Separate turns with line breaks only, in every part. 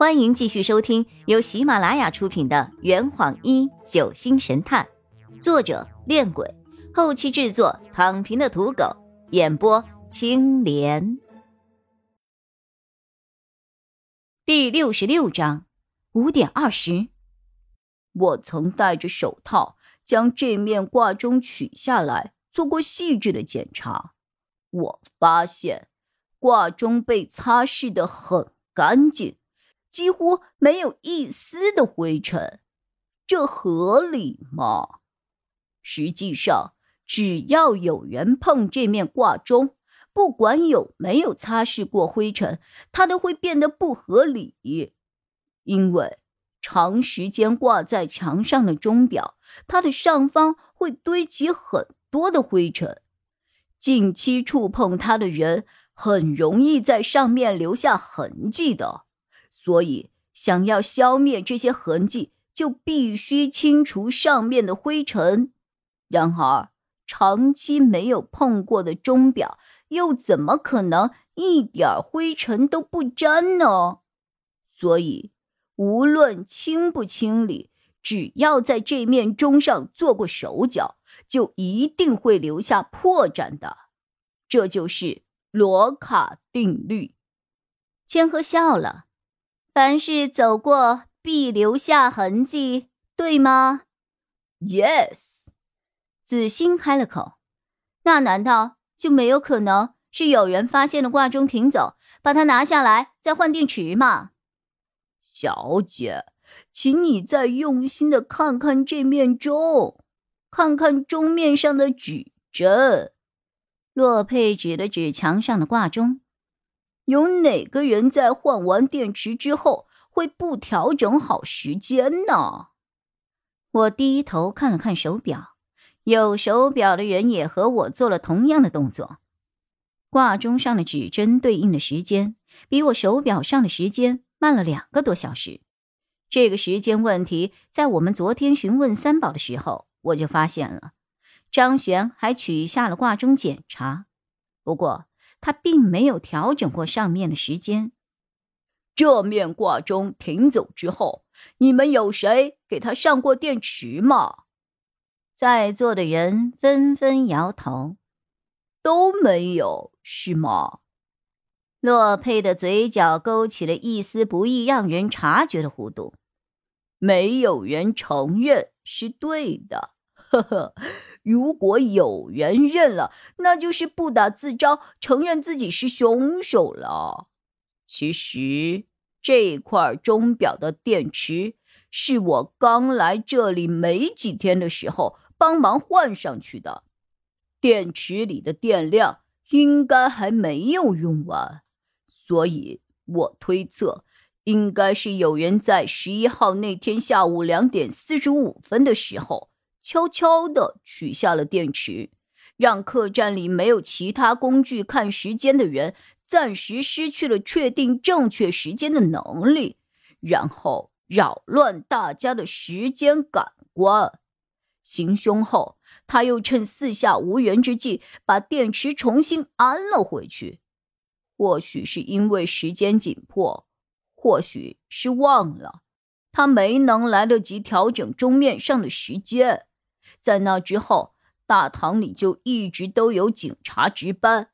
欢迎继续收听由喜马拉雅出品的《圆谎一九星神探》，作者：恋鬼，后期制作：躺平的土狗，演播：青莲。第六十六章，五点二十。
我曾戴着手套将这面挂钟取下来，做过细致的检查。我发现挂钟被擦拭的很干净。几乎没有一丝的灰尘，这合理吗？实际上，只要有人碰这面挂钟，不管有没有擦拭过灰尘，它都会变得不合理。因为长时间挂在墙上的钟表，它的上方会堆积很多的灰尘，近期触碰它的人很容易在上面留下痕迹的。所以，想要消灭这些痕迹，就必须清除上面的灰尘。然而，长期没有碰过的钟表，又怎么可能一点灰尘都不沾呢？所以，无论清不清理，只要在这面钟上做过手脚，就一定会留下破绽的。这就是罗卡定律。
千鹤笑了。凡是走过必留下痕迹，对吗
？Yes。
子欣开了口。那难道就没有可能是有人发现了挂钟停走，把它拿下来再换电池吗？
小姐，请你再用心的看看这面钟，看看钟面上的指针。
洛佩指了指墙上的挂钟。
有哪个人在换完电池之后会不调整好时间呢？
我低头看了看手表，有手表的人也和我做了同样的动作。挂钟上的指针对应的时间比我手表上的时间慢了两个多小时。这个时间问题，在我们昨天询问三宝的时候我就发现了。张璇还取下了挂钟检查，不过。他并没有调整过上面的时间。
这面挂钟停走之后，你们有谁给他上过电池吗？
在座的人纷纷摇头，
都没有，是吗？
洛佩的嘴角勾起了一丝不易让人察觉的弧度。
没有人承认是对的，呵呵。如果有人认了，那就是不打自招，承认自己是凶手了。其实这块钟表的电池是我刚来这里没几天的时候帮忙换上去的，电池里的电量应该还没有用完，所以我推测，应该是有人在十一号那天下午两点四十五分的时候。悄悄地取下了电池，让客栈里没有其他工具看时间的人暂时失去了确定正确时间的能力，然后扰乱大家的时间感官。行凶后，他又趁四下无人之际把电池重新安了回去。或许是因为时间紧迫，或许是忘了，他没能来得及调整钟面上的时间。在那之后，大堂里就一直都有警察值班，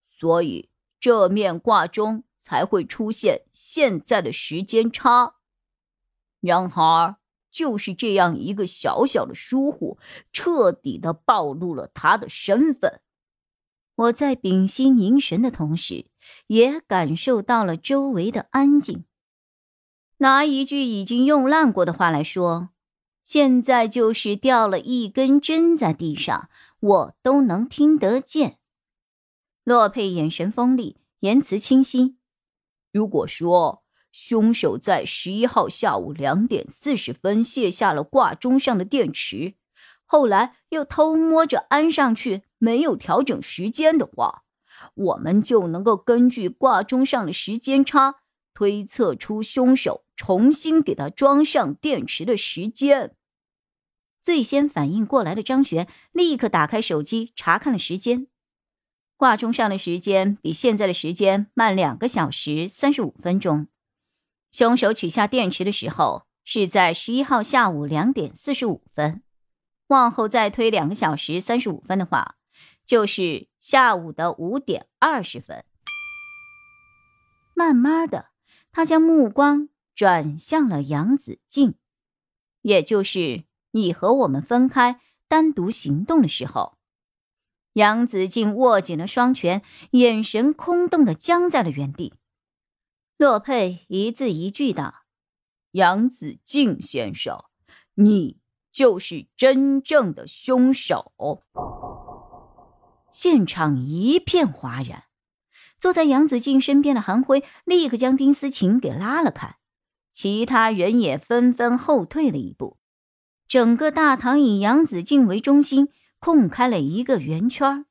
所以这面挂钟才会出现现在的时间差。然而，就是这样一个小小的疏忽，彻底的暴露了他的身份。
我在屏息凝神的同时，也感受到了周围的安静。拿一句已经用烂过的话来说。现在就是掉了一根针在地上，我都能听得见。洛佩眼神锋利，言辞清晰。
如果说凶手在十一号下午两点四十分卸下了挂钟上的电池，后来又偷摸着安上去，没有调整时间的话，我们就能够根据挂钟上的时间差，推测出凶手重新给他装上电池的时间。
最先反应过来的张璇立刻打开手机查看了时间，挂钟上的时间比现在的时间慢两个小时三十五分钟。凶手取下电池的时候是在十一号下午两点四十五分，往后再推两个小时三十五分的话，就是下午的五点二十分。慢慢的，他将目光转向了杨子静，也就是你和我们分开单独行动的时候。杨子静握紧了双拳，眼神空洞的僵在了原地。洛佩一字一句道：“
杨子敬先生，你就是真正的凶手。”
现场一片哗然。坐在杨子敬身边的韩辉立刻将丁思琴给拉了开，其他人也纷纷后退了一步。整个大堂以杨子敬为中心，空开了一个圆圈。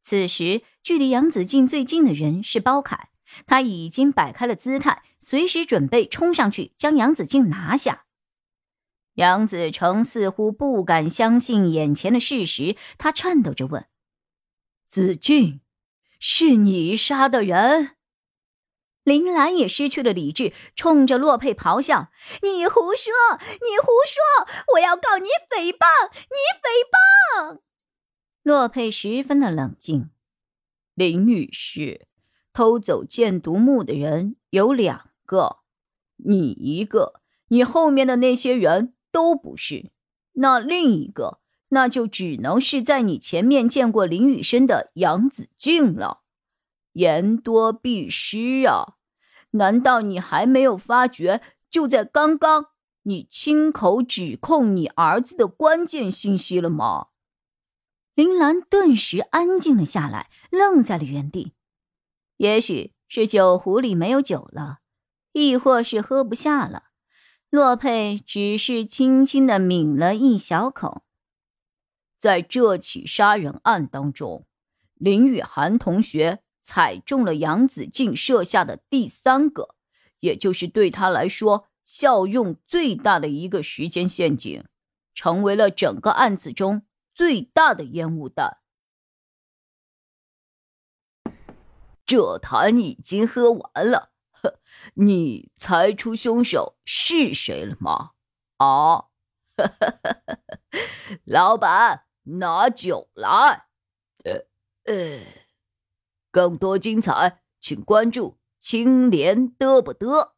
此时，距离杨子敬最近的人是包凯。他已经摆开了姿态，随时准备冲上去将杨子静拿下。杨子成似乎不敢相信眼前的事实，他颤抖着问：“
子静，是你杀的人？”
林兰也失去了理智，冲着洛佩咆哮：“你胡说！你胡说！我要告你诽谤！你诽谤！”洛佩十分的冷静：“
林女士。”偷走剑毒木的人有两个，你一个，你后面的那些人都不是。那另一个，那就只能是在你前面见过林雨生的杨子静了。言多必失啊！难道你还没有发觉，就在刚刚，你亲口指控你儿子的关键信息了吗？
林兰顿时安静了下来，愣在了原地。也许是酒壶里没有酒了，亦或是喝不下了。洛佩只是轻轻的抿了一小口。
在这起杀人案当中，林雨涵同学踩中了杨子静设下的第三个，也就是对他来说效用最大的一个时间陷阱，成为了整个案子中最大的烟雾弹。这坛已经喝完了，呵，你猜出凶手是谁了吗？啊，老板，拿酒来。呃呃，更多精彩，请关注青莲嘚不嘚。